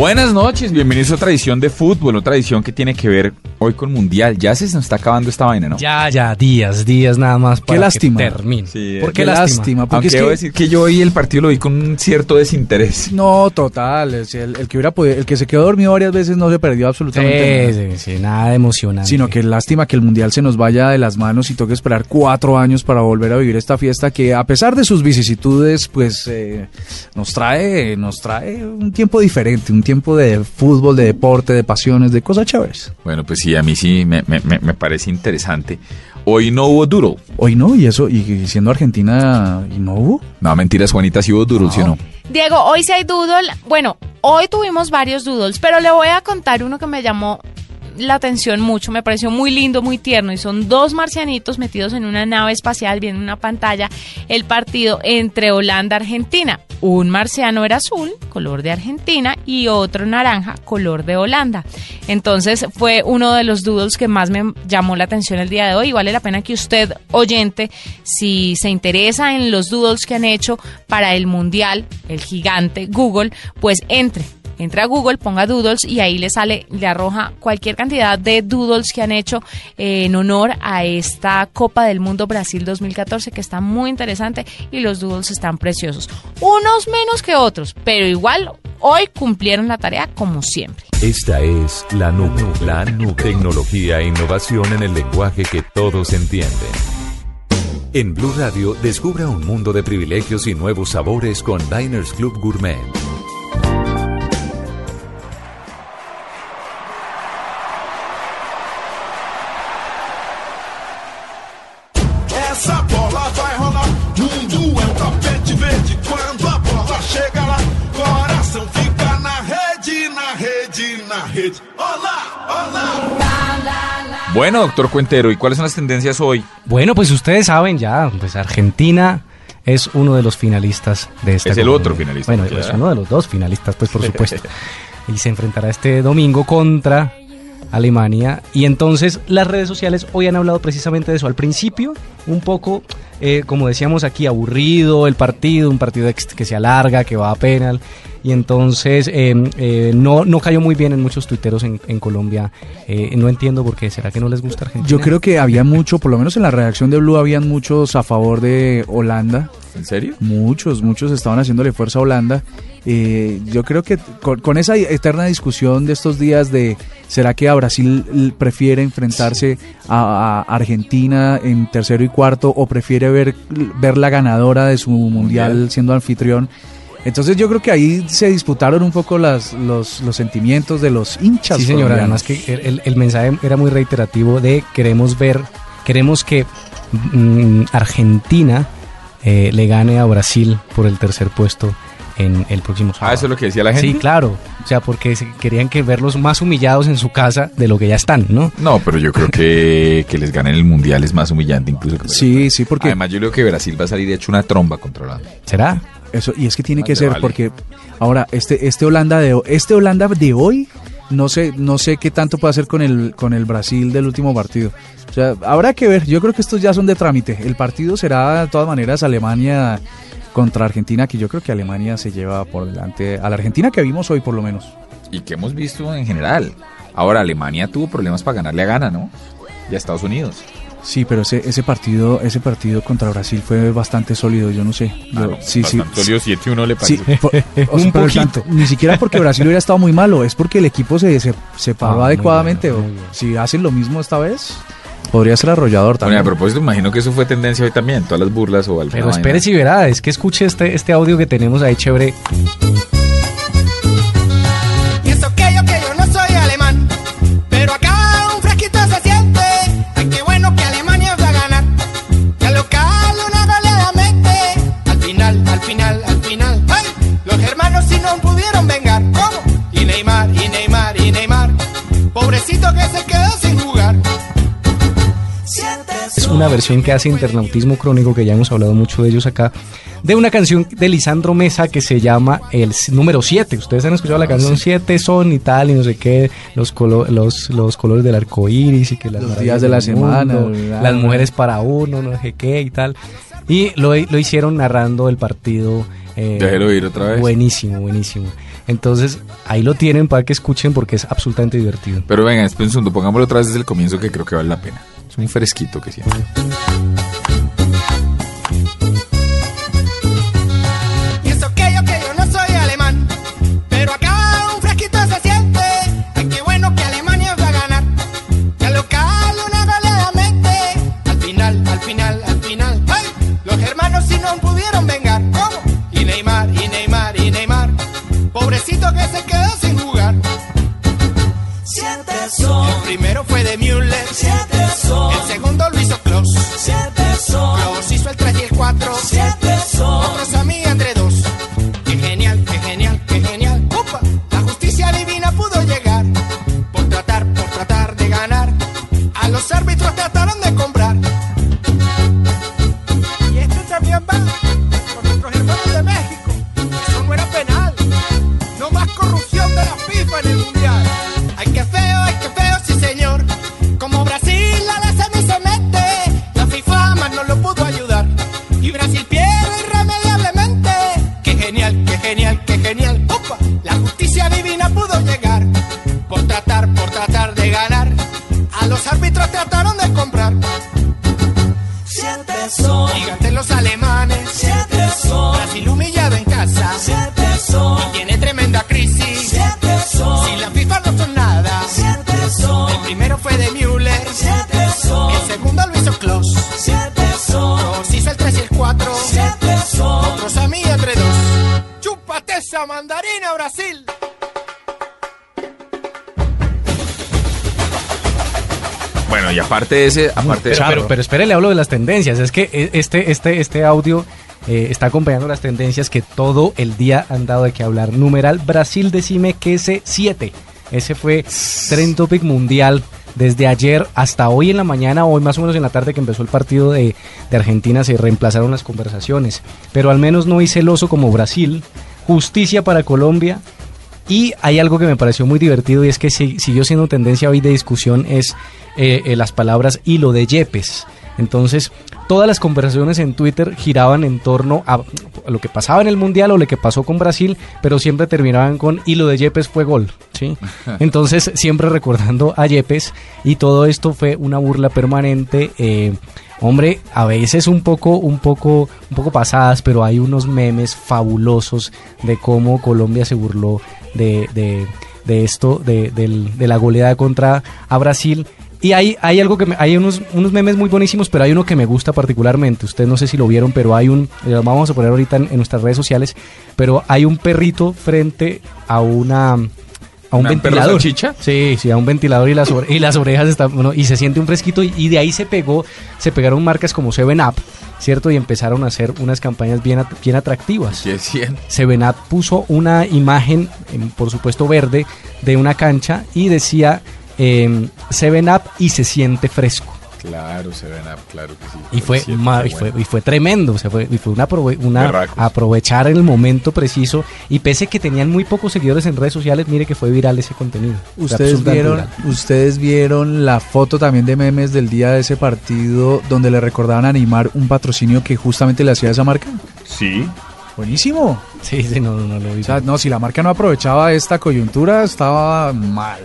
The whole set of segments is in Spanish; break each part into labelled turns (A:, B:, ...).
A: Buenas noches, bienvenidos a otra edición de fútbol, otra edición que tiene que ver hoy con Mundial. Ya se nos está acabando esta vaina, ¿no?
B: Ya, ya, días, días nada más para
C: Qué lástima.
B: que termine.
A: Sí,
B: ¿Por
C: Qué
B: qué lástima?
C: lástima, porque
A: Aunque
C: es
A: debo
C: que...
A: decir que yo hoy el partido lo vi con un cierto desinterés.
C: No, total, es el, el que hubiera podido, el que se quedó dormido varias veces no se perdió absolutamente nada.
B: Sí, sí, sí, nada de emocionante.
C: Sino que lástima que el mundial se nos vaya de las manos y toque esperar cuatro años para volver a vivir esta fiesta que a pesar de sus vicisitudes, pues eh, nos trae, nos trae un tiempo diferente, un tiempo de fútbol, de deporte, de pasiones, de cosas chéveres.
A: Bueno, pues sí, a mí sí me, me- me- me parece interesante. Hoy no hubo duro.
C: Hoy no, y eso, y siendo Argentina, ¿y no hubo?
A: No, mentiras, Juanita, sí hubo duro, ¿sí o no?
D: Diego, hoy sí hay doodle. Bueno, hoy tuvimos varios doodles, pero le voy a contar uno que me llamó la atención mucho, me pareció muy lindo, muy tierno, y son dos marcianitos metidos en una nave espacial, viendo una pantalla, el partido entre Holanda y Argentina. Un marciano era azul, color de Argentina, y otro naranja, color de Holanda. Entonces fue uno de los doodles que más me llamó la atención el día de hoy, y vale la pena que usted, oyente, si se interesa en los doodles que han hecho para el Mundial, el gigante Google, pues entre Entra a Google, ponga doodles y ahí le sale, le arroja cualquier cantidad de doodles que han hecho eh, en honor a esta Copa del Mundo Brasil 2014 que está muy interesante y los doodles están preciosos. Unos menos que otros, pero igual hoy cumplieron la tarea como siempre.
E: Esta es La Nube, La Nube. Tecnología e innovación en el lenguaje que todos entienden. En Blue Radio, descubra un mundo de privilegios y nuevos sabores con Diners Club Gourmet.
A: Bueno, doctor Cuentero, ¿y cuáles son las tendencias hoy?
B: Bueno, pues ustedes saben ya, pues Argentina es uno de los finalistas de esta
A: Es el otro finalista,
B: Bueno, es uno de los dos finalistas, pues por supuesto. y se enfrentará este domingo contra Alemania. Y entonces las redes sociales hoy han hablado precisamente de eso. Al principio, un poco, eh, como decíamos aquí, aburrido el partido, un partido que se alarga, que va a penal. Y entonces eh, eh, no, no cayó muy bien en muchos tuiteros en, en Colombia. Eh, no entiendo por qué. ¿Será que no les gusta Argentina?
C: Yo creo que había mucho, por lo menos en la redacción de Blue, habían muchos a favor de Holanda.
A: ¿En serio?
C: Muchos, muchos estaban haciéndole fuerza a Holanda. Eh, yo creo que con, con esa eterna discusión de estos días de ¿será que a Brasil prefiere enfrentarse a, a Argentina en tercero y cuarto o prefiere ver, ver la ganadora de su mundial, siendo anfitrión? Entonces yo creo que ahí se disputaron un poco las, los, los sentimientos de los hinchas.
B: Sí, señora,
C: colombianos.
B: además que el, el- el mensaje era muy reiterativo de queremos ver, queremos que mm, Argentina eh, le gane a Brasil por el tercer puesto en el próximo sábado.
A: Ah, eso es lo que decía la gente.
B: Sí, claro. O sea, porque querían que verlos más humillados en su casa de lo que ya están, ¿no?
A: No, pero yo creo que que les ganen el mundial es más humillante incluso. que
C: Sí, sí, porque
A: Además, yo creo que Brasil va a salir hecho una tromba contra Holanda.
B: ¿Será?
C: Eso, y es que tiene
A: Más
C: que ser,
A: vale.
C: porque ahora, este, este Holanda de este Holanda de hoy, no sé, no sé qué tanto puede hacer con el, con el Brasil del último partido. O sea, habrá que ver, yo creo que estos ya son de trámite. El partido será de todas maneras Alemania contra Argentina, que yo creo que Alemania se lleva por delante a la Argentina que vimos hoy por lo menos.
A: Y que hemos visto en general. Ahora, Alemania tuvo problemas para ganarle a Ghana, ¿no? Y a Estados Unidos.
C: Sí, pero ese, ese partido, ese partido contra Brasil fue bastante sólido, yo no sé. Yo-
A: Ah, no,
C: sí, sí,
A: bastante sólido, 7-1 le
C: Sí,
A: parece.
C: por- o sea,
B: poquito.
C: tanto- ni siquiera porque Brasil hubiera estado muy malo, es porque el equipo se, se, se paró
B: Ah,
C: adecuadamente.
B: bien,
C: o. Si hacen lo mismo esta vez, podría ser arrollador
A: Bueno,
C: también.
A: a propósito, imagino que eso fue tendencia hoy también, todas las burlas o alguna
B: Pero espere si verá, es que escuche este, este audio que tenemos ahí chévere.
F: Una
B: versión que hace Internautismo Crónico, que ya hemos hablado mucho de ellos acá, de una canción de Lisandro Mesa que se llama el número 7. Ustedes han escuchado la canción 7 son y tal, y no sé qué, los, colo- los, los colores del arco iris y que las
C: Los días de la semana,
B: mundo, las mujeres para uno, no sé qué y tal. Y lo, lo hicieron narrando el partido. eh,
A: Déjelo ir otra vez.
B: Buenísimo, buenísimo. Entonces, ahí lo tienen para que escuchen porque es absolutamente divertido.
A: Pero venga, esperen un segundo, pongámoslo otra vez desde el comienzo que creo que vale la pena. Es un fresquito que siempre.
F: Que yo,
A: aparte de ese, aparte de
B: Pero, pero, pero espere, le hablo de las tendencias. Es que eh, este, este, este audio eh, está acompañando las tendencias que todo el día han dado de qué hablar. Numeral Brasil decime que ese 7. Ese fue Trend Topic Mundial desde ayer hasta hoy en la mañana, hoy más o menos en la tarde que empezó el partido de, de Argentina, se reemplazaron las conversaciones. Pero al menos no hice celoso como Brasil. Justicia para Colombia. Y hay algo que me pareció muy divertido y es que si- siguió siendo tendencia hoy de discusión es eh, eh, las palabras hilo de Yepes. Entonces, todas las conversaciones en Twitter giraban en torno a lo que pasaba en el Mundial o lo que pasó con Brasil, pero siempre terminaban con hilo de Yepes fue gol, ¿sí? Entonces, siempre recordando a Yepes y todo esto fue una burla permanente. eh, Hombre, a veces un poco, un poco, un poco pasadas, pero hay unos memes fabulosos de cómo Colombia se burló de, de, de esto, de, de la goleada contra a Brasil. Y hay, hay algo que me- hay unos, unos memes muy buenísimos, pero hay uno que me gusta particularmente. Ustedes no sé si lo vieron, pero hay un, lo vamos a poner ahorita en nuestras redes sociales, pero hay un perrito frente a una a un
A: ¿Una perro
B: ventilador.
A: salchicha?
B: Sí, sí, a un ventilador y las, y las orejas están, bueno, y se siente un fresquito y, y de ahí se pegó, se pegaron marcas como Seven Up, ¿cierto? Y empezaron a hacer unas campañas bien, bien atractivas. Seven Up puso una imagen, em, por supuesto verde, de una cancha y decía em, Seven Up y se siente fresco.
A: Claro, se ven, claro que sí.
B: Y fue, ma- y fue, y fue tremendo, o sea, fue, y fue una, aprovechar el momento preciso y pese que tenían muy pocos seguidores en redes sociales, mire que fue viral ese contenido.
C: Ustedes vieron,
B: viral.
C: ustedes vieron la foto también de memes del día de ese partido donde le recordaban a Neymar un patrocinio que justamente le hacía a esa marca.
A: Sí.
C: Buenísimo.
B: Sí, sí, no, no, no lo vi.
C: O sea, no, si la marca no aprovechaba esta coyuntura, estaba mal.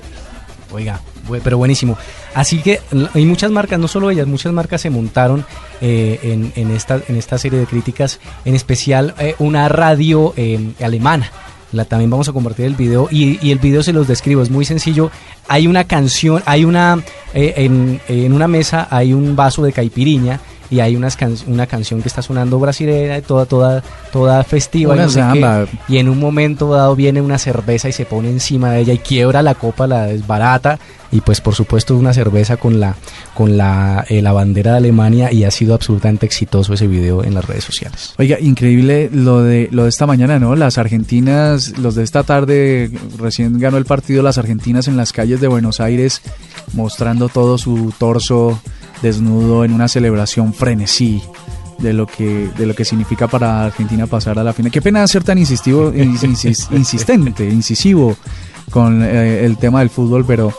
B: Oiga, pero buenísimo. Así que hay muchas marcas, no solo ellas, muchas marcas se montaron eh, en, esta, en esta serie de críticas, en especial eh, una radio eh, alemana. La, también vamos a compartir el video y, el video se los describo, es muy sencillo. Hay una canción, hay una, en, en una mesa hay un vaso de caipiriña y hay unas can- una canción que está sonando brasileña, toda, toda, toda festiva. y
C: Una
B: no sé qué.
C: samba.
B: Y en un momento dado viene una cerveza y se pone encima de ella y quiebra la copa, la desbarata. Y pues por supuesto una cerveza con la con la, eh, la bandera de Alemania y ha sido absolutamente exitoso ese video en las redes sociales.
C: Oiga, increíble lo de lo de esta mañana, ¿no? Las argentinas, los de esta tarde, recién ganó el partido las argentinas en las calles de Buenos Aires, mostrando todo su torso desnudo en una celebración frenesí de lo que de lo que significa para Argentina pasar a la final. Qué pena ser tan insistivo, insis- insistente, incisivo con eh, el tema del fútbol, pero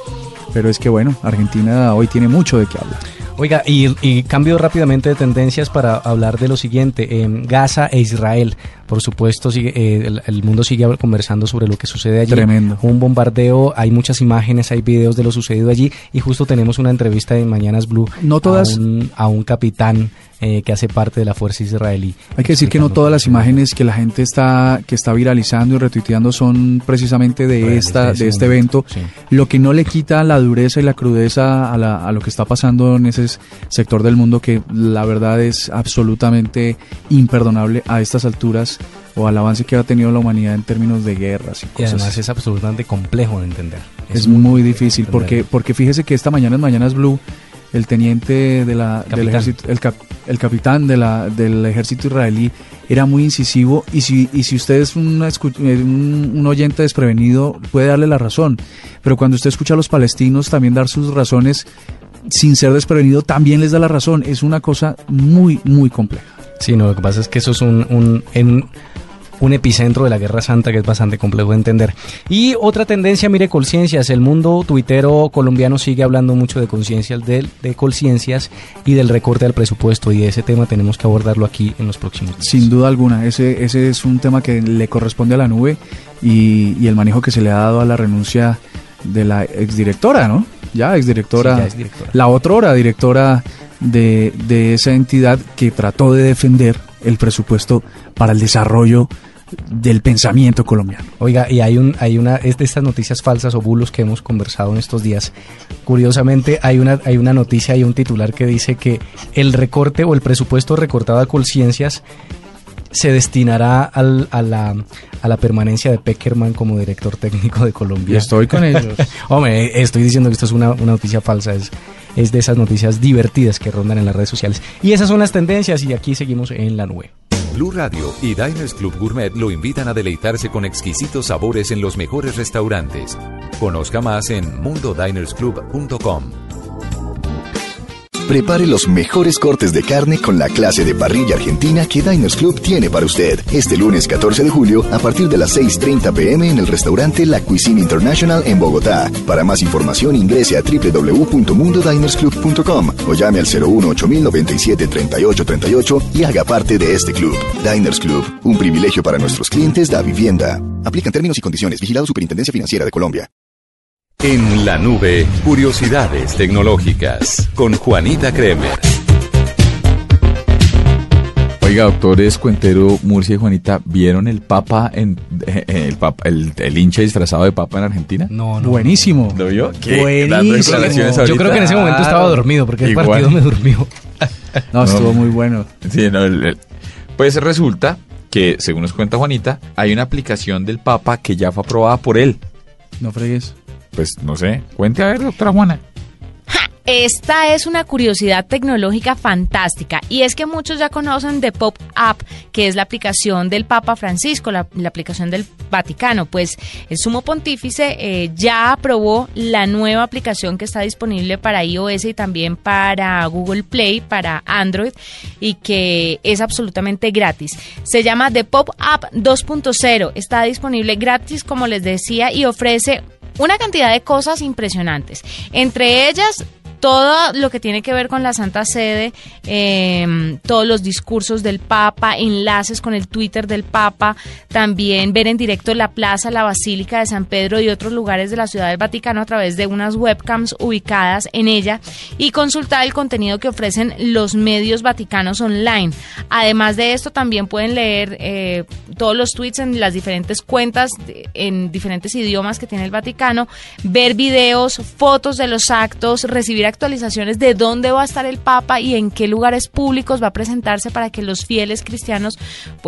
C: pero es que bueno, Argentina hoy tiene mucho de qué hablar.
B: Oiga, y, y cambio rápidamente de tendencias para hablar de lo siguiente. em, Gaza e Israel, por supuesto, sigue, eh, el, el mundo sigue conversando sobre lo que sucede allí.
C: Tremendo.
B: Un bombardeo, hay muchas imágenes, hay videos de lo sucedido allí y justo tenemos una entrevista en Mañanas Blue
C: No todas-
B: a, un, a un capitán eh, que hace parte de la fuerza israelí.
C: Hay que decir que no todas las imágenes que la gente está que está viralizando y retuiteando son precisamente de esta
B: de
C: este evento,
B: sí.
C: lo que no le quita la dureza y la crudeza a, la- a lo que está pasando en ese sector del mundo que la verdad es absolutamente imperdonable a estas alturas o al avance que ha tenido la humanidad en términos de guerras y
B: Y
C: cosas.
B: además es absolutamente complejo de entender.
C: es muy difícil porque porque fíjese que esta mañana en Mañanas Blue el teniente de la, del ejército, el, cap- el capitán de la, del ejército israelí era muy incisivo y si, y si usted es una eh, un, un oyente desprevenido puede darle la razón, pero cuando usted escucha a los palestinos también dar sus razones sin ser desprevenido también les da la razón, es una cosa muy muy compleja.
B: Sí, no, lo que pasa es que eso es un, un, en un epicentro de la Guerra Santa que es bastante complejo de entender. Y otra tendencia, mire, conciencias. El mundo tuitero colombiano sigue hablando mucho de conciencias, de, de conciencias y del recorte del presupuesto. Y ese tema tenemos que abordarlo aquí en los próximos días.
C: Sin duda alguna, ese, ese es un tema que le corresponde a la nube y, y el manejo que se le ha dado a la renuncia de la exdirectora, ¿no? Ya exdirectora,
B: Sí, ya exdirectora.
C: la otrora directora de, de esa entidad que trató de defender el presupuesto para el desarrollo del pensamiento colombiano.
B: Oiga, y hay un, hay una, es de estas noticias falsas o bulos que hemos conversado en estos días. Curiosamente, hay una, hay una noticia y un titular que dice que el recorte o el presupuesto recortado a Colciencias se destinará al- a, la, a la permanencia de Peckerman como director técnico de Colombia.
C: estoy con ellos.
B: Hombre, estoy diciendo que esto es una, una noticia falsa, es, es de esas noticias divertidas que rondan en las redes sociales. Y esas son las tendencias y aquí seguimos en la nube.
E: Blue Radio y Diners Club Gourmet lo invitan a deleitarse con exquisitos sabores en los mejores restaurantes. Conozca más en mundodinersclub.com.
G: Prepare los mejores cortes de carne con la clase de parrilla argentina que Diners Club tiene para usted. Este lunes 14 de julio a partir de las 6.30 pm en el restaurante La Cuisine International en Bogotá. Para más información ingrese a www.mundodinersclub.com o llame al 01 8097 3838 y haga parte de este club. Diners Club, un privilegio para nuestros clientes da vivienda. Aplican términos y condiciones. Vigilado Superintendencia Financiera de Colombia.
E: En la nube, curiosidades tecnológicas con Juanita Kremer.
A: Oiga, doctores Cuentero, Murcia y Juanita, ¿vieron el papa en eh, el, papa, el, el hincha disfrazado de papa en Argentina?
B: No, no.
C: Buenísimo.
A: ¿Lo vio?
C: Buenísimo.
B: Yo creo que en ese momento estaba dormido porque el partido me durmió.
C: No, estuvo muy bueno.
A: Sí, no, el- el- Pues resulta que, según nos cuenta Juanita, hay una aplicación del Papa que ya fue aprobada por él.
C: No fregues.
A: Pues no sé. Cuente a ver, doctora Juana.
D: Esta es una curiosidad tecnológica fantástica y es que muchos ya conocen The Pop App, que es la aplicación del Papa Francisco, la, la aplicación del Vaticano. Pues el sumo pontífice eh, ya aprobó la nueva aplicación que está disponible para iOS y también para Google Play, para Android y que es absolutamente gratis. Se llama The Pop App 2.0. Está disponible gratis, como les decía, y ofrece una cantidad de cosas impresionantes. Entre ellas, todo lo que tiene que ver con la Santa Sede, eh, todos los discursos del Papa, enlaces con el Twitter del Papa, también ver en directo la plaza, la Basílica de San Pedro y otros lugares de la Ciudad del Vaticano a través de unas webcams ubicadas en ella y consultar el contenido que ofrecen los medios vaticanos online. Además de esto, también pueden leer eh, todos los tweets en las diferentes cuentas en diferentes idiomas que tiene el Vaticano, ver videos, fotos de los actos, recibir actualizaciones de dónde va a estar el Papa y en qué lugares públicos va a presentarse para que los fieles cristianos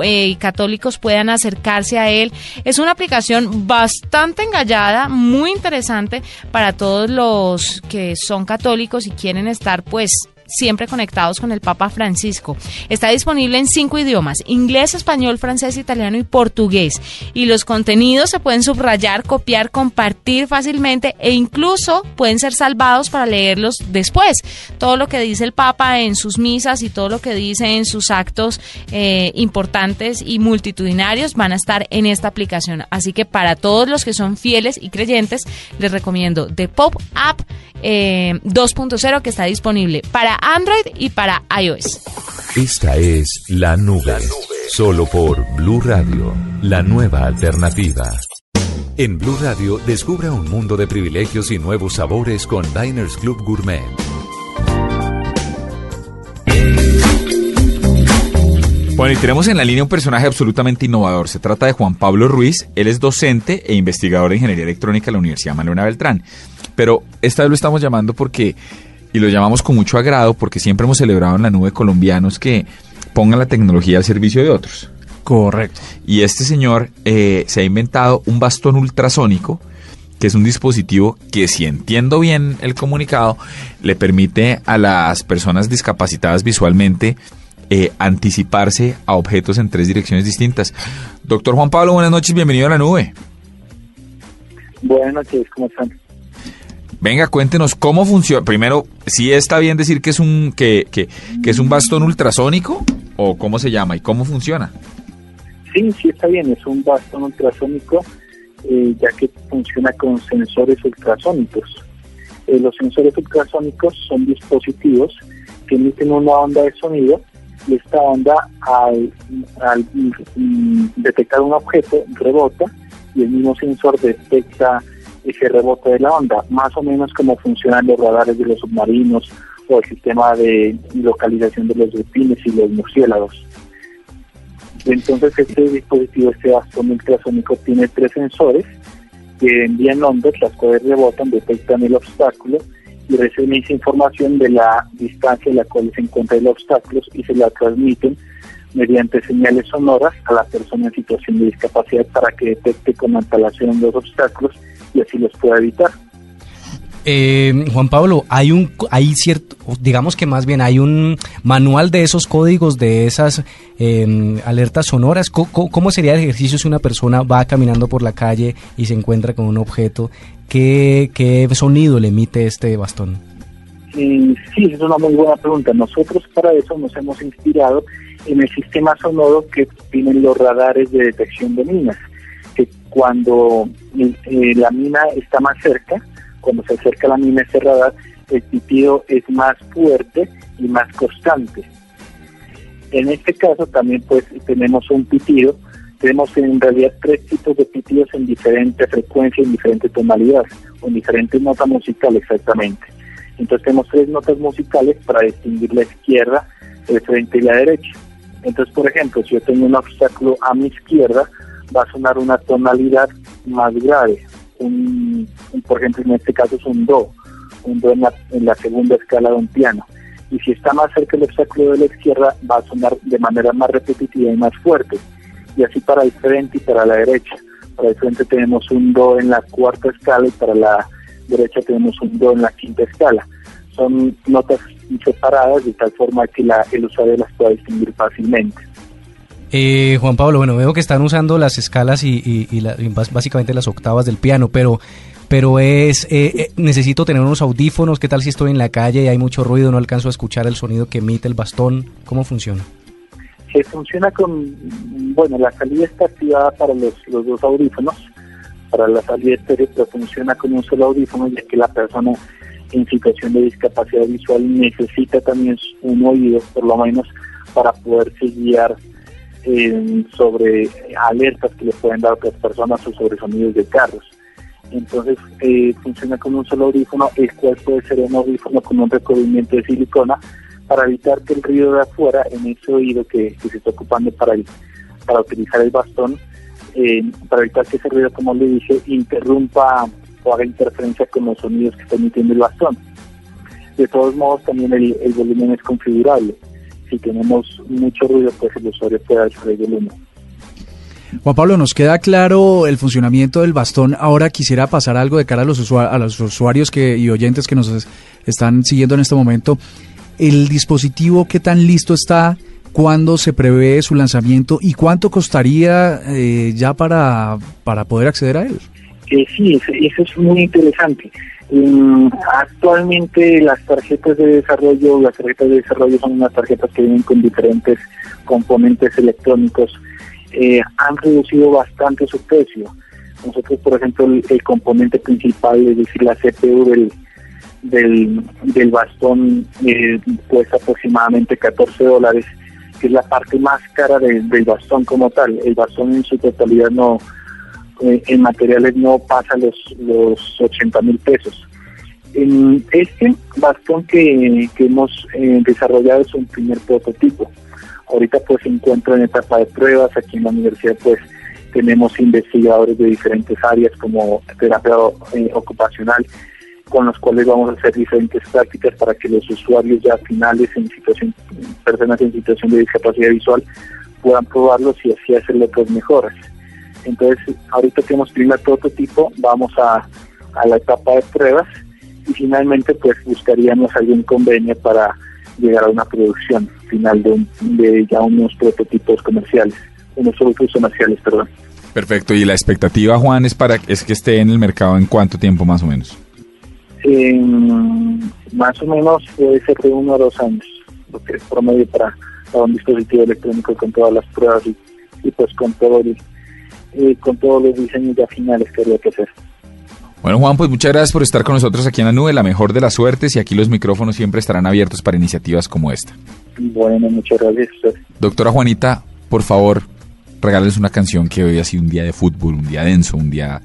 D: eh, y católicos puedan acercarse a él. Es una aplicación bastante engallada, muy interesante para todos los que son católicos y quieren estar pues siempre conectados con el Papa Francisco. Está disponible en cinco idiomas, inglés, español, francés, italiano y portugués. Y los contenidos se pueden subrayar, copiar, compartir fácilmente e incluso pueden ser salvados para leerlos después. Todo lo que dice el Papa en sus misas y todo lo que dice en sus actos eh, importantes y multitudinarios van a estar en esta aplicación. Así que para todos los que son fieles y creyentes, les recomiendo The Pop App eh, 2.0 que está disponible para Android y para iOS.
E: Esta es La Nube, solo por Blue Radio, la nueva alternativa. En Blue Radio, descubra un mundo de privilegios y nuevos sabores con Diners Club Gourmet.
A: Bueno, y tenemos en la línea un personaje absolutamente innovador. Se trata de Juan Pablo Ruiz. Él es docente e investigador de Ingeniería Electrónica en la Universidad Manuela Beltrán. Pero esta vez lo estamos llamando porque, y lo llamamos con mucho agrado, porque siempre hemos celebrado en la nube colombianos que pongan la tecnología al servicio de otros.
C: Correcto.
A: Y este señor eh, se ha inventado un bastón ultrasónico, que es un dispositivo que, si entiendo bien el comunicado, le permite a las personas discapacitadas visualmente eh, anticiparse a objetos en tres direcciones distintas. Doctor Juan Pablo, buenas noches, bienvenido a la nube.
H: Buenas noches, ¿cómo están?
A: Venga, cuéntenos cómo funciona. Primero, si está bien decir que es un que, que, que es un bastón ultrasónico o cómo se llama y cómo funciona.
H: Sí, sí está bien, es un bastón ultrasónico, eh, ya que funciona con sensores ultrasónicos. Eh, los sensores ultrasónicos son dispositivos que emiten una onda de sonido y esta onda al, al mm, detectar un objeto rebota y el mismo sensor detecta ese rebote de la onda, más o menos como funcionan los radares de los submarinos o el sistema de localización de los delfines y los murciélagos. Entonces este dispositivo, este bastón ultrasónico, tiene tres sensores que envían ondas, las cuales rebotan, detectan el obstáculo y reciben esa información de la distancia en la cual se encuentra el obstáculo y se la transmiten mediante señales sonoras a la persona en situación de discapacidad para que detecte con antelación los obstáculos y así los pueda evitar.
B: Eh, Juan Pablo, hay un, hay cierto, digamos que más bien hay un manual de esos códigos, de esas eh, alertas sonoras. ¿Cómo, cómo sería el ejercicio si una persona va caminando por la calle y se encuentra con un objeto? ¿Qué, qué sonido le emite este bastón?
H: Y sí, es una muy buena pregunta. Nosotros para eso nos hemos inspirado en el sistema sonoro que tienen los radares de detección de minas, cuando eh, la mina está más cerca, cuando se acerca la mina a ese radar, el pitido es más fuerte y más constante. En este caso también pues tenemos un pitido, tenemos en realidad tres tipos de pitidos en diferente frecuencia, en diferente tonalidad, o en diferentes notas musicales exactamente. Entonces tenemos tres notas musicales para distinguir la izquierda, el frente y la derecha. Entonces, por ejemplo, si yo tengo un obstáculo a mi izquierda, va a sonar una tonalidad más grave. Un, por ejemplo, en este caso es un do, un do en la, en la segunda escala de un piano. Y si está más cerca el obstáculo de la izquierda, va a sonar de manera más repetitiva y más fuerte. Y así para el frente y para la derecha. Para el frente tenemos un do en la cuarta escala y para la derecha tenemos un do en la quinta escala. Son notas separadas de tal forma que la, el usuario las pueda distinguir fácilmente.
B: Eh, Juan Pablo, bueno, veo que están usando las escalas y, y- y y básicamente las octavas del piano, pero, pero es, eh, eh, necesito tener unos audífonos, ¿qué tal si estoy en la calle y hay mucho ruido, no alcanzo a escuchar el sonido que emite el bastón? ¿Cómo funciona?
H: Se funciona con, bueno, la salida está activada para los, los dos audífonos, para la salida estéreo, pero funciona con un solo audífono, ya que la persona en situación de discapacidad visual necesita también un oído, por lo menos, para poderse guiar eh, sobre alertas que le pueden dar otras personas o sobre sonidos de carros. Entonces eh, funciona con un solo audífono, el cual puede ser un audífono con un recubrimiento de silicona para evitar que el ruido de afuera en ese oído que, se está ocupando para, para utilizar el bastón, eh, para evitar que ese ruido, como le dije, interrumpa o haga interferencia con los sonidos que está emitiendo el bastón. De todos modos, también el volumen es configurable. Si tenemos mucho ruido, pues el usuario puede alzar el volumen.
C: Juan Pablo, nos queda claro el funcionamiento del bastón. Ahora quisiera pasar algo de cara a los, usua- a los usuarios que, y oyentes que nos es- están siguiendo en este momento. el dispositivo qué tan listo está, cuándo se prevé su lanzamiento y cuánto costaría eh, ya para, para poder acceder a él.
H: Eh, sí, eso, eso es muy interesante. Mm, actualmente las tarjetas de desarrollo, las tarjetas de desarrollo son unas tarjetas que vienen con diferentes componentes electrónicos. Eh, han reducido bastante su precio. Nosotros, por ejemplo, el, el componente principal, es decir, la CPU del, del, bastón, eh, cuesta aproximadamente 14 dólares, que es la parte más cara de- del bastón como tal. El bastón en su totalidad no, eh, en materiales no pasa los, los 80 mil pesos. Este bastón que, que hemos eh, desarrollado es un primer prototipo. Ahorita pues se encuentra en etapa de pruebas. Aquí en la universidad pues tenemos investigadores de diferentes áreas como terapia eh, ocupacional con los cuales vamos a hacer diferentes prácticas para que los usuarios ya finales en situación, personas en situación de discapacidad visual puedan probarlos y así hacerle otras mejoras. Entonces, ahorita que hemos primer prototipo, vamos a, a la etapa de pruebas y finalmente pues buscaríamos algún convenio para llegar a una producción final de, un- de ya unos prototipos comerciales, unos productos comerciales, perdón.
A: Perfecto. Y la expectativa, Juan, es para es que esté en el mercado en cuánto tiempo más o menos.
H: En más o menos puede ser de uno a dos años, lo que es promedio para, para un dispositivo electrónico con todas las pruebas y, y pues con todo el- eh, con todos los diseños ya finales que habría que hacer.
A: Bueno, Juan, pues muchas gracias por estar con nosotros aquí en la nube. La mejor de las suertes y aquí los micrófonos siempre estarán abiertos para iniciativas como esta.
H: Bueno, muchas gracias.
A: Doctora Juanita, por favor, regálenos una canción que hoy ha sido un día de fútbol, un día denso, un día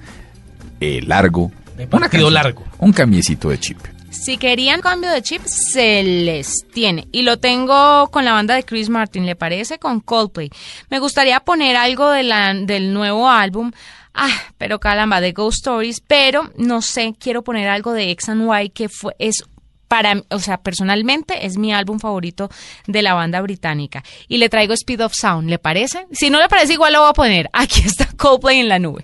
A: eh, largo.
B: De partido
A: canción,
B: largo.
A: Un cambiecito de chip.
D: Si querían cambio de chip, se les tiene. Y lo tengo con la banda de Chris Martin, ¿le parece? Con Coldplay. Me gustaría poner algo de la, del nuevo álbum. Ah, pero caramba, de Ghost Stories. Pero no sé, quiero poner algo de X and Y que fue, es para, o sea, personalmente es mi álbum favorito de la banda británica. Y le traigo Speed of Sound, ¿le parece? Si no le parece, igual lo voy a poner. Aquí está Coldplay en la nube.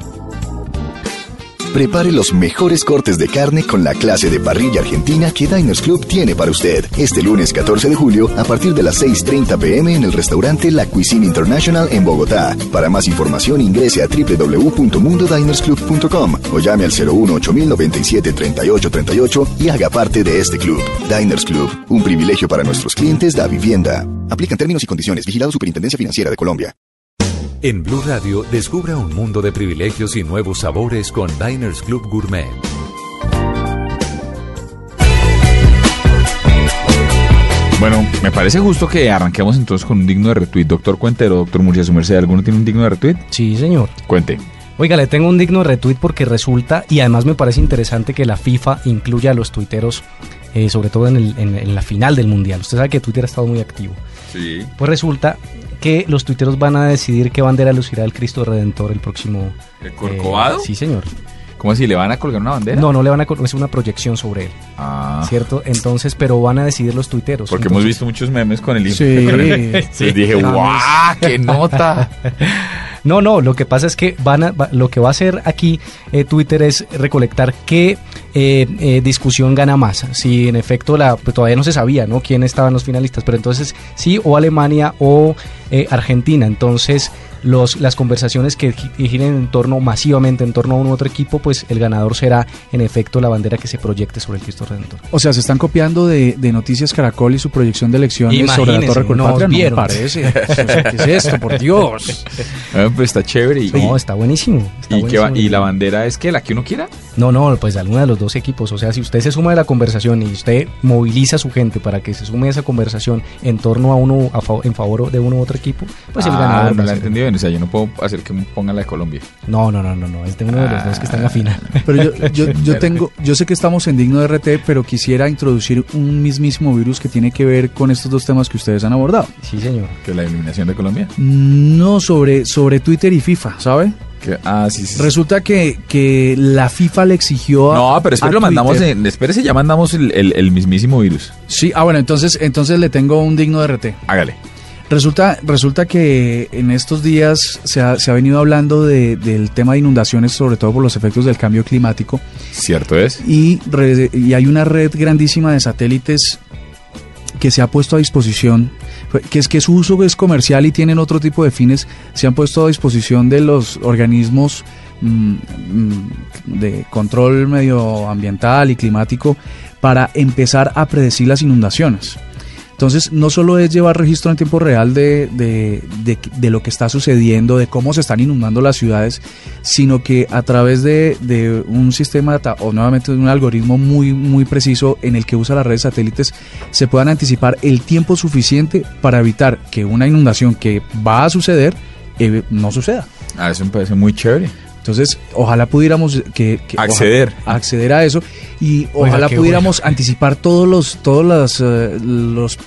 G: Prepare los mejores cortes de carne con la clase de parrilla argentina que Diners Club tiene para usted. Este lunes 14 de julio a partir de las 6.30 pm en el restaurante La Cuisine International en Bogotá. Para más información ingrese a www.mundodinersclub.com o llame al 01 8097 3838 y haga parte de este club. Diners Club, un privilegio para nuestros clientes da vivienda. Aplican términos y condiciones. Vigilado Superintendencia Financiera de Colombia.
E: En Blue Radio, descubra un mundo de privilegios y nuevos sabores con Diners Club Gourmet.
A: Bueno, me parece justo que arranquemos entonces con un digno de retweet. Doctor Cuentero, doctor Murcia, su merced, ¿alguno tiene un digno de retweet?
B: Sí, señor.
A: Cuente.
B: Oiga, le tengo un digno de retweet porque resulta, y además me parece interesante que la FIFA incluya a los tuiteros, eh, sobre todo en, el- en- en la final del Mundial. Usted sabe que Twitter ha estado muy activo.
A: Sí.
B: Pues resulta que los tuiteros van a decidir qué bandera lucirá el Cristo Redentor el próximo...
A: ¿El Corcovado?
B: eh, sí, señor.
A: ¿Cómo así? ¿Le van a colgar una bandera?
B: No, no le van a... col- Es una proyección sobre él,
A: Ah,
B: ¿cierto? Entonces, pero van a decidir los tuiteros.
A: porque hemos visto muchos memes con el
C: Sí.
A: con el- Entonces dije. ¡guau! ¡Qué nota!
B: No, no, lo que pasa es que van a, lo que va a hacer aquí eh, Twitter es recolectar qué eh, eh, discusión gana más. Si en efecto la pues, todavía no se sabía, ¿no? Quién estaban los finalistas, pero entonces sí o Alemania o eh, Argentina. Entonces los las conversaciones que gi- giren en torno masivamente en torno a un u otro equipo, pues el ganador será en efecto la bandera que se proyecte sobre el Cristo Redentor.
C: O sea, se están copiando de, de Noticias Caracol y su proyección de elecciones sobre la Torre Colpatria. No me
B: vieron.
C: parece. O sea, ¿Qué es esto? Por Dios.
A: Ah, pues está chévere. Y,
B: No, está buenísimo. está
A: y, qué va-
B: buenísimo.
A: y la bandera es que la que uno quiera.
B: No, no, pues alguna de los dos equipos. O sea, si usted se suma de la conversación y usted moviliza a su gente para que se sume a esa conversación en torno a uno, a fa- en favor de uno u otro equipo, pues el
A: ah,
B: ganador.
A: no la entendido bien. O sea, yo no puedo hacer que pongan la de Colombia.
B: No, no, no, no, no, es de uno de los dos que está en la final.
C: Pero yo, yo, yo tengo, yo sé que estamos en digno de RT, pero quisiera introducir un mismísimo virus que tiene que ver con estos dos temas que ustedes han abordado.
B: Sí, señor.
A: Que la eliminación de Colombia.
C: No sobre, sobre Twitter y FIFA, ¿sabe?
A: Que- ah, sí, sí. sí.
C: Resulta que, que la FIFA le exigió a.
A: No, pero espere, lo mandamos en, espérese, ya mandamos el, el- el mismísimo virus.
C: Sí, ah, bueno, entonces, entonces le tengo un digno de RT.
A: Hágale.
C: Resulta, resulta que en estos días se ha, se ha venido hablando de- del tema de inundaciones, sobre todo por los efectos del cambio climático,
A: ¿Cierto es?
C: y, re- y hay una red grandísima de satélites que se ha puesto a disposición, que es que su uso es comercial y tienen otro tipo de fines, se han puesto a disposición de los organismos mm, mm, de control medioambiental y climático para empezar a predecir las inundaciones. Entonces, no solo es llevar registro en tiempo real de, de- de- lo que está sucediendo, de cómo se están inundando las ciudades, sino que a través de, de un sistema o nuevamente de un algoritmo muy, muy preciso en el que usa las redes satélites, se puedan anticipar el tiempo suficiente para evitar que una inundación que va a suceder eh, no suceda.
A: Ah, eso me parece muy chévere.
C: Entonces, ojalá pudiéramos que, que-
A: Acceder.
C: ojalá- acceder a eso y
B: Oiga,
C: ojalá pudiéramos anticipar todos los todos las eh, los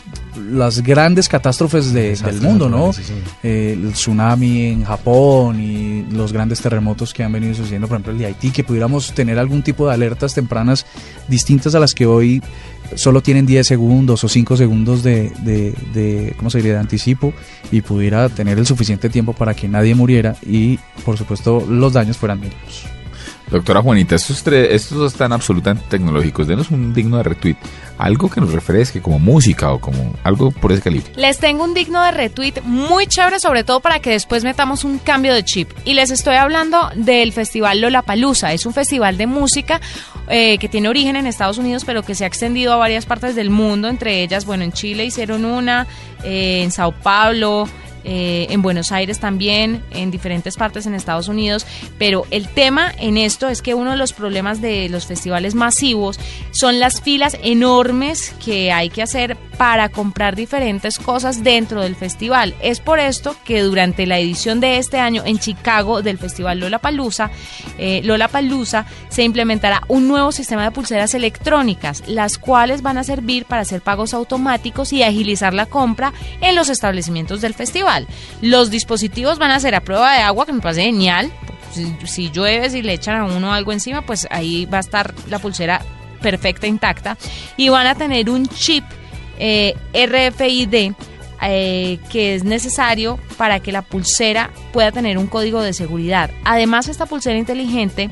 C: las grandes catástrofes de- del mundo, ¿no?
B: sí.
C: Eh, el tsunami en Japón y los grandes terremotos que han venido sucediendo, por ejemplo el de Haití, que pudiéramos tener algún tipo de alertas tempranas distintas a las que hoy solo tienen 10 segundos o 5 segundos de, de, de, ¿cómo se diría?, de anticipo y pudiera tener el suficiente tiempo para que nadie muriera y, por supuesto, los daños fueran mínimos.
A: Doctora Juanita, estos, tres, estos dos están absolutamente tecnológicos. Denos un digno de retweet. Algo que nos refresque, como música o como algo por ese calibre.
D: Les tengo un digno de retweet muy chévere, sobre todo para que después metamos un cambio de chip. Y les estoy hablando del festival Lollapalooza. Es un festival de música eh, que tiene origen en Estados Unidos, pero que se ha extendido a varias partes del mundo. Entre ellas, bueno, en Chile hicieron una, eh, en Sao Paulo. Eh, en Buenos Aires también, en diferentes partes en Estados Unidos, pero el tema en esto es que uno de los problemas de los festivales masivos son las filas enormes que hay que hacer para comprar diferentes cosas dentro del festival. Es por esto que durante la edición de este año en Chicago del festival Lollapalooza, eh, Lollapalooza se implementará un nuevo sistema de pulseras electrónicas, las cuales van a servir para hacer pagos automáticos y agilizar la compra en los establecimientos del festival. Los dispositivos van a ser a prueba de agua, que me parece genial. Si, si llueve, si le echan a uno algo encima, pues ahí va a estar la pulsera perfecta, intacta, y van a tener un chip eh, RFID eh, que es necesario para que la pulsera pueda tener un código de seguridad. Además, esta pulsera inteligente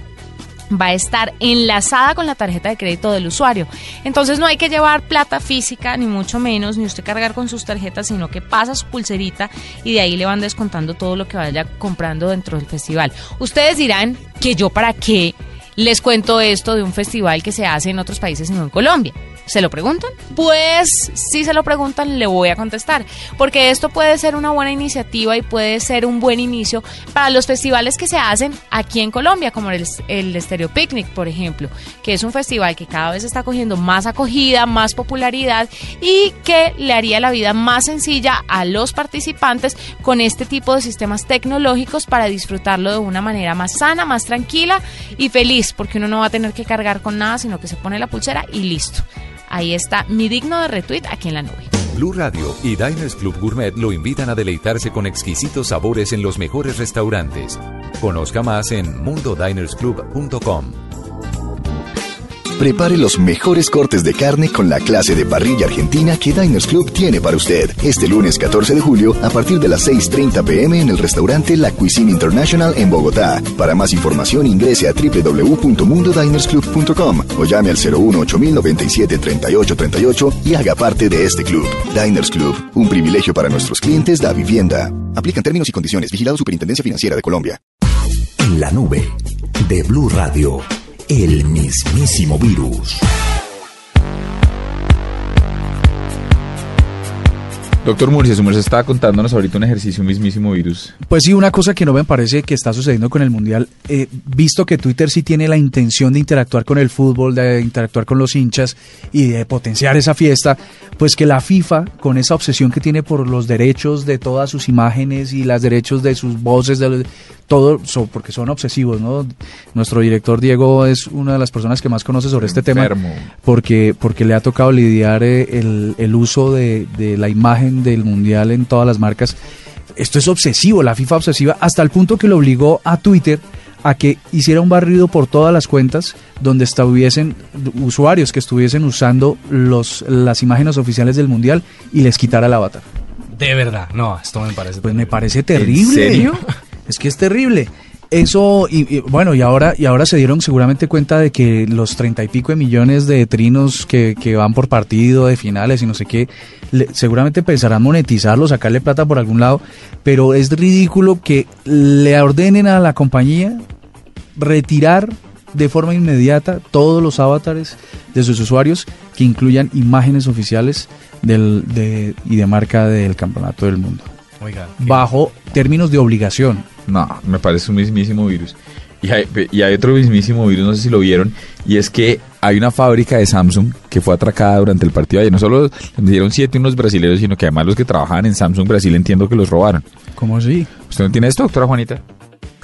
D: va a estar enlazada con la tarjeta de crédito del usuario. Entonces no hay que llevar plata física, ni mucho menos, ni usted cargar con sus tarjetas, sino que pasa su pulserita y de ahí le van descontando todo lo que vaya comprando dentro del festival. Ustedes dirán que yo para qué les cuento esto de un festival que se hace en otros países y no en Colombia. ¿Se lo preguntan? Pues si se lo preguntan, le voy a contestar. Porque esto puede ser una buena iniciativa y puede ser un buen inicio para los festivales que se hacen aquí en Colombia, como el, el Stereo Picnic, por ejemplo, que es un festival que cada vez está cogiendo más acogida, más popularidad y que le haría la vida más sencilla a los participantes con este tipo de sistemas tecnológicos para disfrutarlo de una manera más sana, más tranquila y feliz, porque uno no va a tener que cargar con nada, sino que se pone la pulsera y listo. Ahí está mi digno de retweet aquí en la nube.
E: Blue Radio y Diners Club Gourmet lo invitan a deleitarse con exquisitos sabores en los mejores restaurantes. Conozca más en mundodinersclub.com.
G: Prepare los mejores cortes de carne con la clase de parrilla argentina que Diners Club tiene para usted. Este lunes 14 de julio a partir de las 6.30 pm en el restaurante La Cuisine International en Bogotá. Para más información ingrese a www.mundodinersclub.com o llame al 01 8097 3838 y haga parte de este club. Diners Club, un privilegio para nuestros clientes da vivienda. Aplican términos y condiciones. Vigilado Superintendencia Financiera de Colombia.
I: En la nube de Blue Radio, el mismísimo virus.
A: Doctor Murcia, su merced estaba contándonos ahorita un ejercicio, un mismísimo virus.
C: Pues sí, una cosa que no me parece que está sucediendo con el Mundial, eh, visto que Twitter sí tiene la intención de interactuar con el fútbol, de interactuar con los hinchas y de potenciar esa fiesta, pues que la FIFA, con esa obsesión que tiene por los derechos de todas sus imágenes y los derechos de sus voces, de todo, so- porque son obsesivos, ¿no? Nuestro director Diego es una de las personas que más conoce sobre este tema
A: Enfermo.
C: porque, porque le ha tocado lidiar eh, el, el uso de, de la imagen del mundial en todas las marcas. Esto es obsesivo, la FIFA obsesiva, hasta el punto que lo obligó a Twitter a que hiciera un barrido por todas las cuentas donde estuviesen usuarios que estuviesen usando los, las imágenes oficiales del mundial y les quitara el avatar.
B: De verdad, no, esto me parece.
C: Pues me parece terrible.
A: serio?
C: Es que es terrible. Eso, y, y, bueno, y ahora, y ahora se dieron seguramente cuenta de que los treinta y pico de millones de trinos que, que van por partido, de finales y no sé qué, le- seguramente pensarán monetizarlo, sacarle plata por algún lado, pero es ridículo que le ordenen a la compañía retirar de forma inmediata todos los avatares de sus usuarios que incluyan imágenes oficiales del, de, y de marca del campeonato del mundo
B: Oiga,
C: bajo términos de obligación.
A: No, me parece un mismísimo virus. Y hay, y hay otro mismísimo virus, no sé si lo vieron, y es que hay una fábrica de Samsung que fue atracada durante el partido de ayer. No solo dieron siete unos brasileños, sino que además los que trabajaban en Samsung Brasil entiendo que los robaron.
C: ¿Cómo así?
A: ¿Usted no tiene esto, doctora Juanita?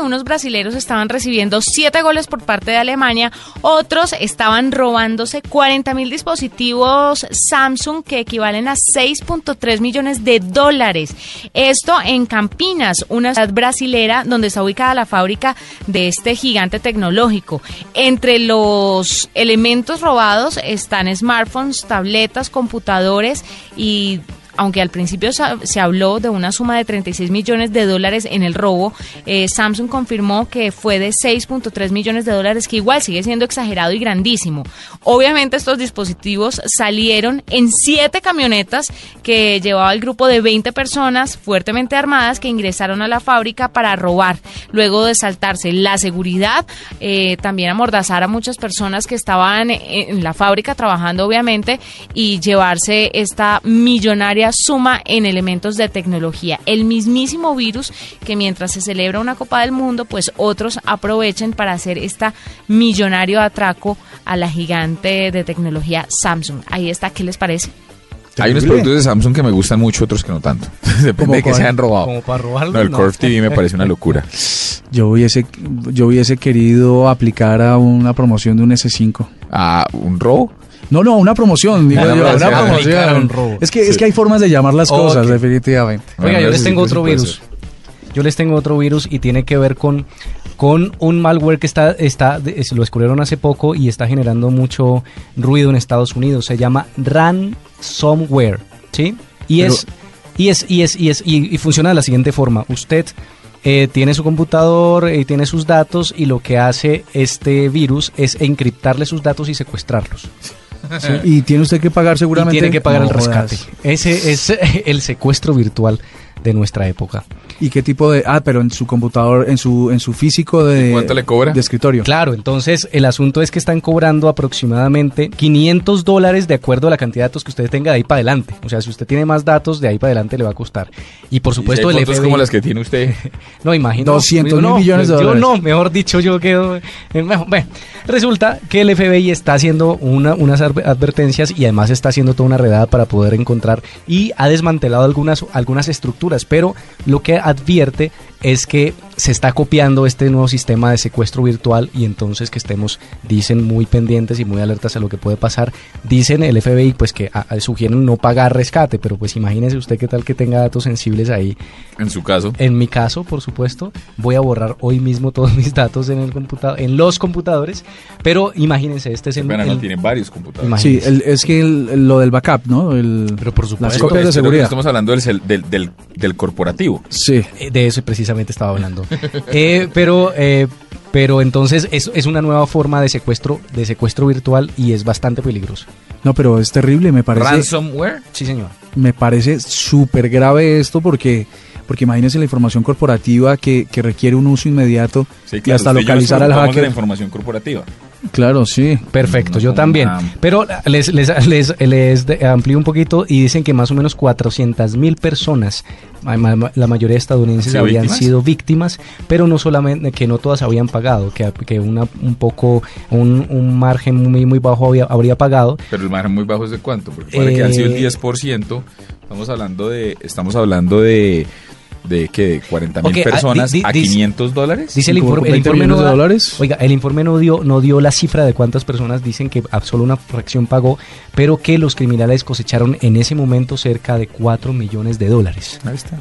D: Unos brasileros estaban recibiendo siete goles por parte de Alemania, otros estaban robándose 40 mil dispositivos Samsung que equivalen a 6.3 millones de dólares. Esto en Campinas, una ciudad brasilera donde está ubicada la fábrica de este gigante tecnológico. Entre los elementos robados están smartphones, tabletas, computadores y aunque al principio se habló de una suma de 36 millones de dólares en el robo, eh, Samsung confirmó que fue de 6.3 millones de dólares, que igual sigue siendo exagerado y grandísimo. Obviamente estos dispositivos salieron en siete camionetas que llevaba el grupo de 20 personas fuertemente armadas que ingresaron a la fábrica para robar, luego de saltarse la seguridad, eh, también amordazar a muchas personas que estaban en la fábrica trabajando obviamente y llevarse esta millonaria suma en elementos de tecnología. El mismísimo virus que mientras se celebra una Copa del Mundo, pues otros aprovechen para hacer esta millonario atraco a la gigante de tecnología Samsung. Ahí está, ¿qué les parece?
A: Hay unos productos de Samsung que me gustan mucho, otros que no tanto. Depende
C: ¿Cómo
A: de que
C: cuál?
A: se han robado.
B: Como para robarlo,
A: No, el
B: no.
A: Curve TV me parece una locura.
C: Yo hubiese, yo hubiese querido aplicar a una promoción de un S5.
A: Ah, ¿un robo?
C: No, no, una promoción, digo
A: Una
C: yo,
A: promoción.
C: Es que, es que hay formas de llamar las cosas, definitivamente.
B: Oiga,
A: Bueno,
B: yo les tengo otro virus. Yo les tengo otro virus y tiene que ver con con un malware que está, está es- lo descubrieron hace poco y está generando mucho ruido en Estados Unidos. Se llama ransomware, ¿sí? Y
C: Pero-
B: es y es y es y es y, y funciona de la siguiente forma. Usted eh, tiene su computador y tiene sus datos y lo que hace este virus es encriptarle sus datos y secuestrarlos.
C: Sí, Y tiene usted que pagar seguramente.
B: Y tiene que pagar
C: No
B: el rescate.
C: jodas.
B: Ese es el secuestro virtual de nuestra época.
C: ¿Y qué tipo de.? Ah, pero en su computador, en su, en su físico de.
A: ¿Cuánto le cobra?
C: De escritorio.
B: Claro, entonces el asunto es que están cobrando aproximadamente 500 dólares de acuerdo a la cantidad de datos que usted tenga de ahí para adelante. O sea, si usted tiene más datos, de ahí para adelante le va a costar. Y por supuesto
A: Y si hay
B: el FBI...
A: como las que tiene usted.
B: No, imagino.
C: 200 mil
B: no,
C: millones de
B: yo
C: dólares.
B: no, mejor dicho, yo quedo. eh, Bueno, resulta que el FBI está haciendo una, unas adver- advertencias y además está haciendo toda una redada para poder encontrar y ha desmantelado algunas, algunas estructuras, pero lo que advierte es que se está copiando este nuevo sistema de secuestro virtual y entonces que estemos, dicen, muy pendientes y muy alertas a lo que puede pasar. Dicen el FBI pues que ah, ah, sugieren no pagar rescate, pero pues imagínese usted qué tal que tenga datos sensibles ahí
A: En su caso.
B: en mi caso, por supuesto, voy a borrar hoy mismo todos mis datos en el computador, en los computadores. Pero imagínense, este es el,
A: Bueno, no tiene varios computadores.
C: Sí, el- es que el- lo del backup, ¿no? El,
B: Pero por
C: las
B: supuesto.
C: copias de seguridad.
A: Estamos hablando del, del, del, del corporativo.
C: Sí.
B: Eh, De eso precisamente estaba hablando. Eh, pero, eh, pero entonces es, es una nueva forma de secuestro, de secuestro virtual y es bastante peligroso.
C: No, pero es terrible, me parece.
A: Ransomware.
B: Sí, señor.
C: me parece súper grave esto porque porque imagínense la información corporativa que, que requiere un uso inmediato
A: Sí,
C: y
A: claro,
C: hasta
A: y
C: localizar al
A: de la
C: hacker.
A: información corporativa.
C: Claro, sí.
B: Perfecto,
A: No
B: yo
A: como
B: también.
A: una-
B: Pero les, les, les, les de- amplío un poquito y dicen que más o menos 400 mil personas, la mayoría de estadounidenses
A: ¿Han sido
B: habían
A: víctimas?
B: sido víctimas, pero no solamente que no todas habían pagado, que, que una, un poco, un, un margen muy, muy bajo había- habría pagado.
A: Pero el margen muy bajo es de cuánto? Porque parece que han sido el
B: Eh,
A: 10%. Estamos hablando de, estamos hablando de, de que de 40 mil
B: ah,
A: personas
B: di- di-
A: a
B: dice-
A: 500 dólares.
B: Dice el
C: ¿Y como
B: informe, el
C: 20
B: informe no da-
C: dólares?
B: Oiga, el informe no dio, no dio la cifra de cuántas personas dicen que solo una fracción pagó, pero que los criminales cosecharon en ese momento cerca de 4 millones de dólares.
A: Ahí está.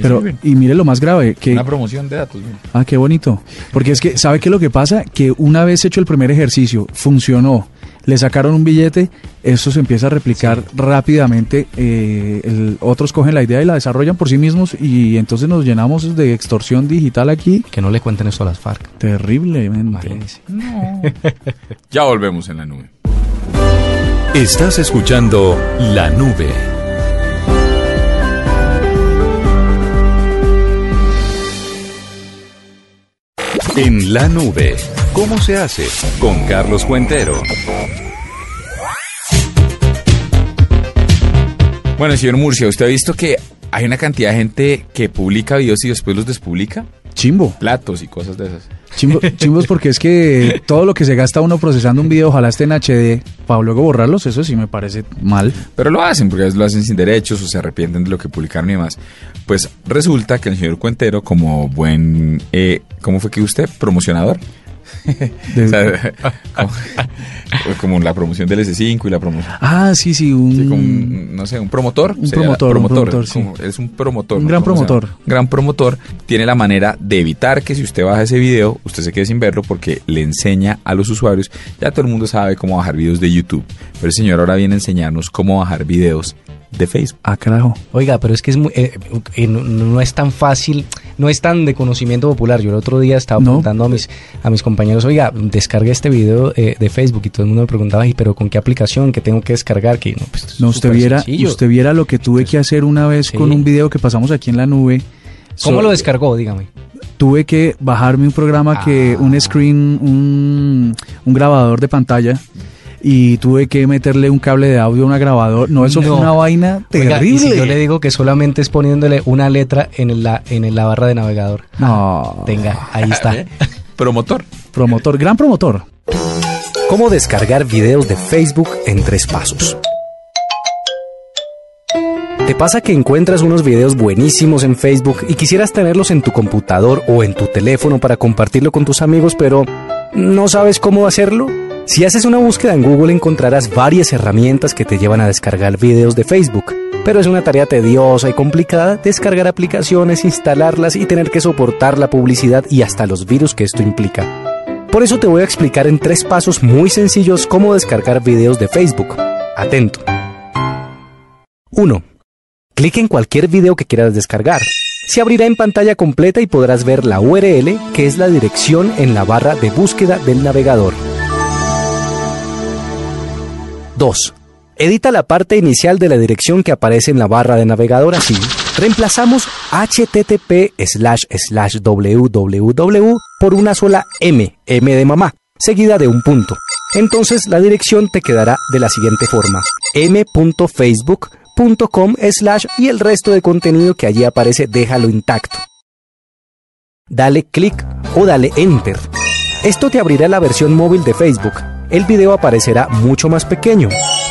C: Pero, y mire lo más grave, que...
A: Una promoción de datos. mira.
C: Ah, qué bonito. Porque es que, ¿sabe qué es lo que pasa? Que una vez hecho el primer ejercicio, funcionó, le sacaron un billete, eso se empieza a replicar rápidamente. eh, el- otros cogen la idea y la desarrollan por sí mismos y entonces nos llenamos de extorsión digital aquí.
B: Que no le cuenten eso a las FARC.
C: Terriblemente.
B: Imagínense.
A: Ya volvemos en la nube.
E: Estás escuchando La Nube. En La Nube, ¿cómo se hace? Con Carlos Cuentero.
A: Bueno, señor Murcia, ¿usted ha visto que hay una cantidad de gente que publica videos y después los despublica?
C: Chimbo.
A: Platos y cosas de esas.
C: Chimbo- chimbos porque es que todo lo que se gasta uno procesando un video, ojalá esté en HD, para luego borrarlos, eso sí me parece mal.
A: Pero lo hacen, porque a veces lo hacen sin derechos o se arrepienten de lo que publicaron y demás. Pues resulta que el señor Cuentero, como buen, eh, ¿cómo fue que usted? Promocionador.
C: De-
A: O sea, como, como la promoción del S5 y la promoción.
C: Ah, sí, sí, un...
A: Sí, como no sé, un promotor.
C: Un promotor, un promotor, sí.
A: como- Es un promotor.
C: Un gran promotor.
A: Un gran promotor. Tiene la manera de evitar que si usted baja ese video, usted se quede sin verlo porque le enseña a los usuarios. Ya todo el mundo sabe cómo bajar videos de YouTube. Pero el señor ahora viene a enseñarnos cómo bajar videos de Facebook.
C: Ah, carajo.
B: Oiga, pero es que es muy, eh, eh, no, no es tan fácil, no es tan de conocimiento popular. Yo el otro día estaba
C: No.
B: preguntando a mis, a mis compañeros, oiga, descargué este video eh, de Facebook y todo el mundo me preguntaba, "Ay, pero ¿con qué aplicación? ¿Qué tengo que descargar? Que no, pues, es
C: No, usted viera,
B: sencillo.
C: usted viera lo que tuve que hacer una vez
B: Sí.
C: con un video que pasamos aquí en la nube.
B: ¿Cómo
C: So-
B: lo descargó? Dígame.
C: Tuve que bajarme un programa que,
B: Ah.
C: un screen, un, un grabador de pantalla y tuve que meterle un cable de audio a una grabador. No, eso
B: No.
C: fue una vaina
B: Oiga, y
C: terrible.
B: si yo le digo que solamente es poniéndole una letra en la, en la barra de navegador.
C: No.
B: Tenga, ahí está.
A: Promotor.
C: Promotor, gran promotor.
J: ¿Cómo descargar videos de Facebook en tres pasos? ¿Te pasa que encuentras unos videos buenísimos en Facebook y quisieras tenerlos en tu computador o en tu teléfono para compartirlo con tus amigos, pero no sabes cómo hacerlo? Si haces una búsqueda en Google encontrarás varias herramientas que te llevan a descargar videos de Facebook.
B: Pero es una tarea tediosa y complicada descargar aplicaciones, instalarlas y tener que soportar la publicidad y hasta los virus que esto implica. Por eso te voy a explicar en tres pasos muy sencillos cómo descargar videos de Facebook. Atento. 1. Clic en cualquier video que quieras descargar. Se abrirá en pantalla completa y podrás ver la URL, que es la dirección en la barra de búsqueda del navegador. 2. Edita la parte inicial de la dirección que aparece en la barra de navegador así. Reemplazamos http slash slash www por una sola M, M de mamá, seguida de un punto. Entonces la dirección te quedará de la siguiente forma. m.facebook.com slash y el resto de contenido que allí aparece déjalo intacto. Dale clic o dale enter. Esto te abrirá la versión móvil de Facebook. El video aparecerá mucho más pequeño.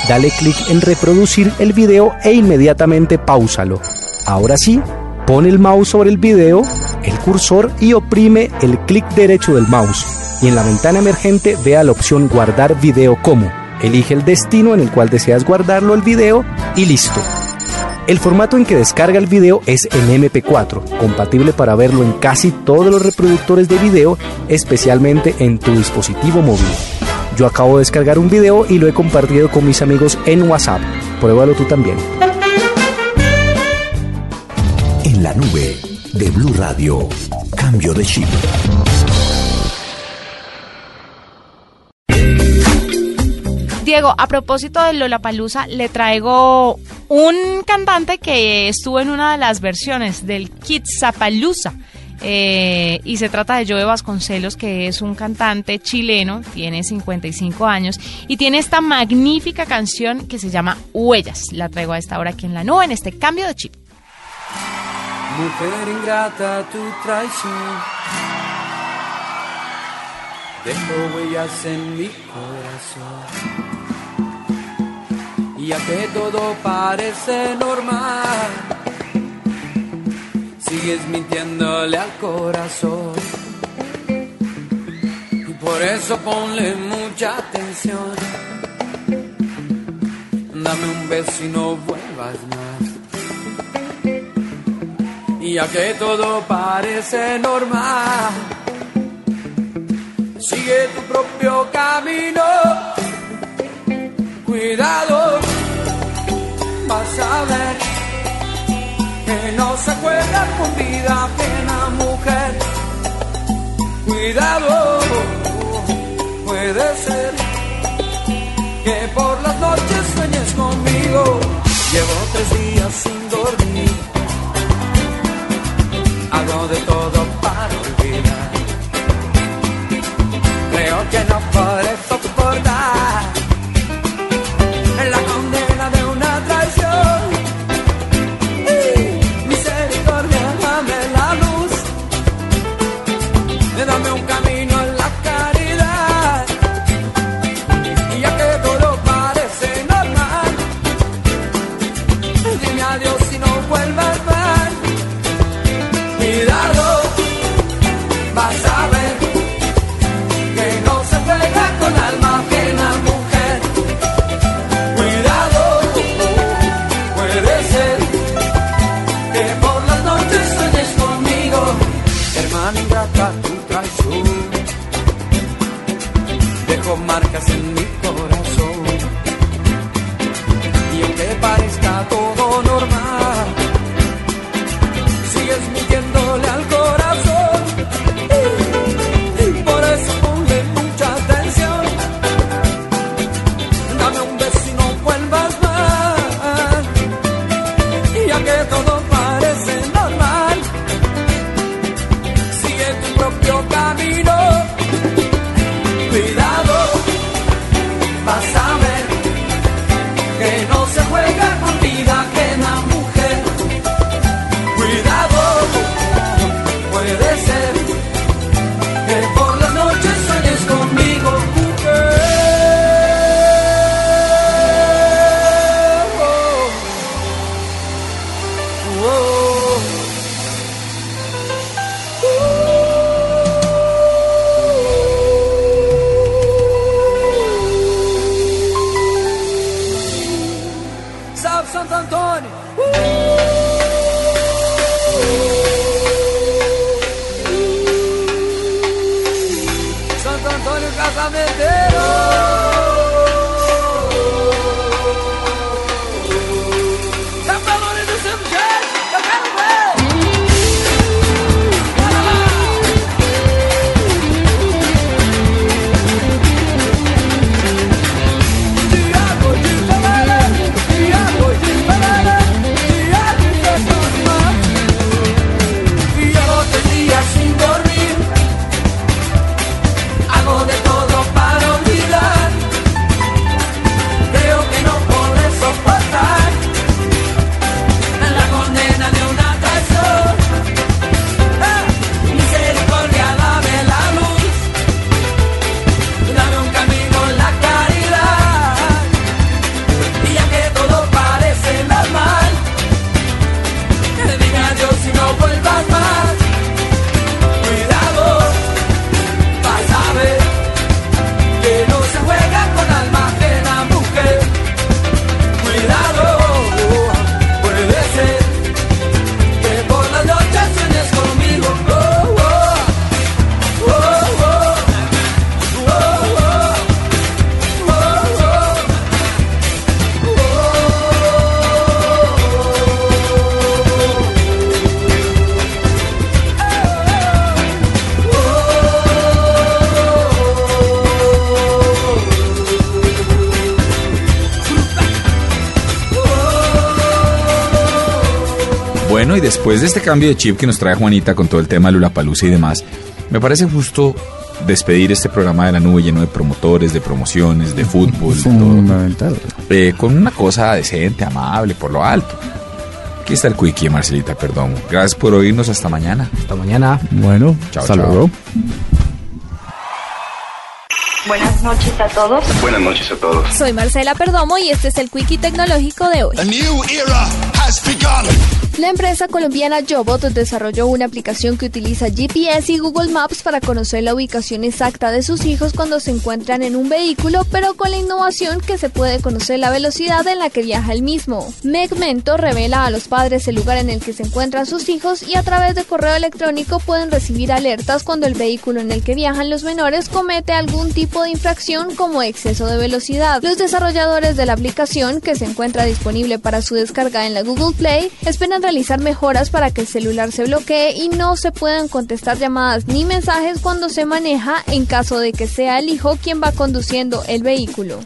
B: Dale clic en reproducir el video e inmediatamente pausalo. Ahora sí, pon el mouse sobre el video, el cursor y oprime el clic derecho del mouse. Y en la ventana emergente vea la opción guardar video como. Elige el destino en el cual deseas guardarlo el video y listo. El formato en que descarga el video es en MP4, compatible para verlo en casi todos los reproductores de video, especialmente en tu dispositivo móvil. Yo acabo de descargar un video y lo he compartido con mis amigos en WhatsApp. Pruébalo tú también.
I: En la nube de Blue Radio, cambio de chip.
D: Diego, a propósito de Lollapalooza, le traigo un cantante que estuvo en una de las versiones del Kidzapalooza. Eh, y se trata de Joe Vasconcelos, que es un cantante chileno, tiene 55 años y tiene esta magnífica canción que se llama Huellas. La traigo a esta hora aquí en la nube, en este cambio de chip.
K: Mujer ingrata, tu traición dejó huellas en mi corazón. Y ya que todo parece normal, sigues mintiéndole al corazón. Y por eso ponle mucha atención. Dame un beso y no vuelvas más. Y ya que todo parece normal, sigue tu propio camino. Cuidado, vas a ver que no se juega con vida ajena, mujer. Cuidado, puede ser que por las noches sueñes conmigo. Llevo tres días sin dormir, hago de todo para olvidar. Creo que no podré
A: después de este cambio de chip que nos trae Juanita con todo el tema de Lulapalooza y demás, me parece justo despedir este programa de la nube lleno de promotores, de promociones, de fútbol, de todo, eh, con una cosa decente, amable, por lo alto. Aquí está el quickie, Marcelita, perdón. Gracias por oírnos, hasta mañana.
B: Hasta mañana.
C: Bueno,
A: Chao,
C: hasta
A: chao.
C: luego.
L: Buenas noches a todos.
M: Buenas noches a todos.
L: Soy Marcela Perdomo y este es el Quickie Tecnológico de hoy.
N: A new era has begun.
L: La empresa colombiana Jobot desarrolló una aplicación que utiliza GPS y Google Maps para conocer la ubicación exacta de sus hijos cuando se encuentran en un vehículo, pero con la innovación que se puede conocer la velocidad en la que viaja el mismo. Megmento revela a los padres el lugar en el que se encuentran sus hijos y a través de correo electrónico pueden recibir alertas cuando el vehículo en el que viajan los menores comete algún tipo de infracción como exceso de velocidad. Los desarrolladores de la aplicación, que se encuentra disponible para su descarga en la Google Play, esperan realizar mejoras para que el celular se bloquee y no se puedan contestar llamadas ni mensajes cuando se maneja en caso de que sea el hijo quien va conduciendo el vehículo.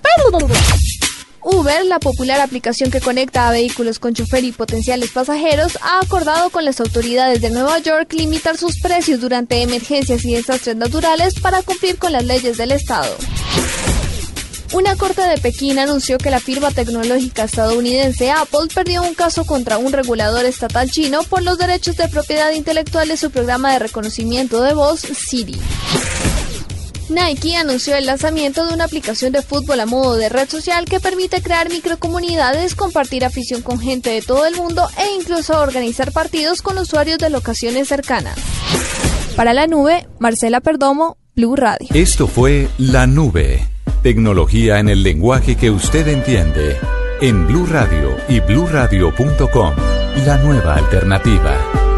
L: Uber, la popular aplicación que conecta a vehículos con chofer y potenciales pasajeros, ha acordado con las autoridades de Nueva York limitar sus precios durante emergencias y desastres naturales para cumplir con las leyes del estado. Una corte de Pekín anunció que la firma tecnológica estadounidense Apple perdió un caso contra un regulador estatal chino por los derechos de propiedad intelectual de su programa de reconocimiento de voz Siri. Nike anunció el lanzamiento de una aplicación de fútbol a modo de red social que permite crear microcomunidades, compartir afición con gente de todo el mundo e incluso organizar partidos con usuarios de locaciones cercanas. Para la nube, Marcela Perdomo, Blue Radio.
E: Esto fue La Nube. Tecnología en el lenguaje que usted entiende. En Blue Radio y bluradio.com. La nueva alternativa.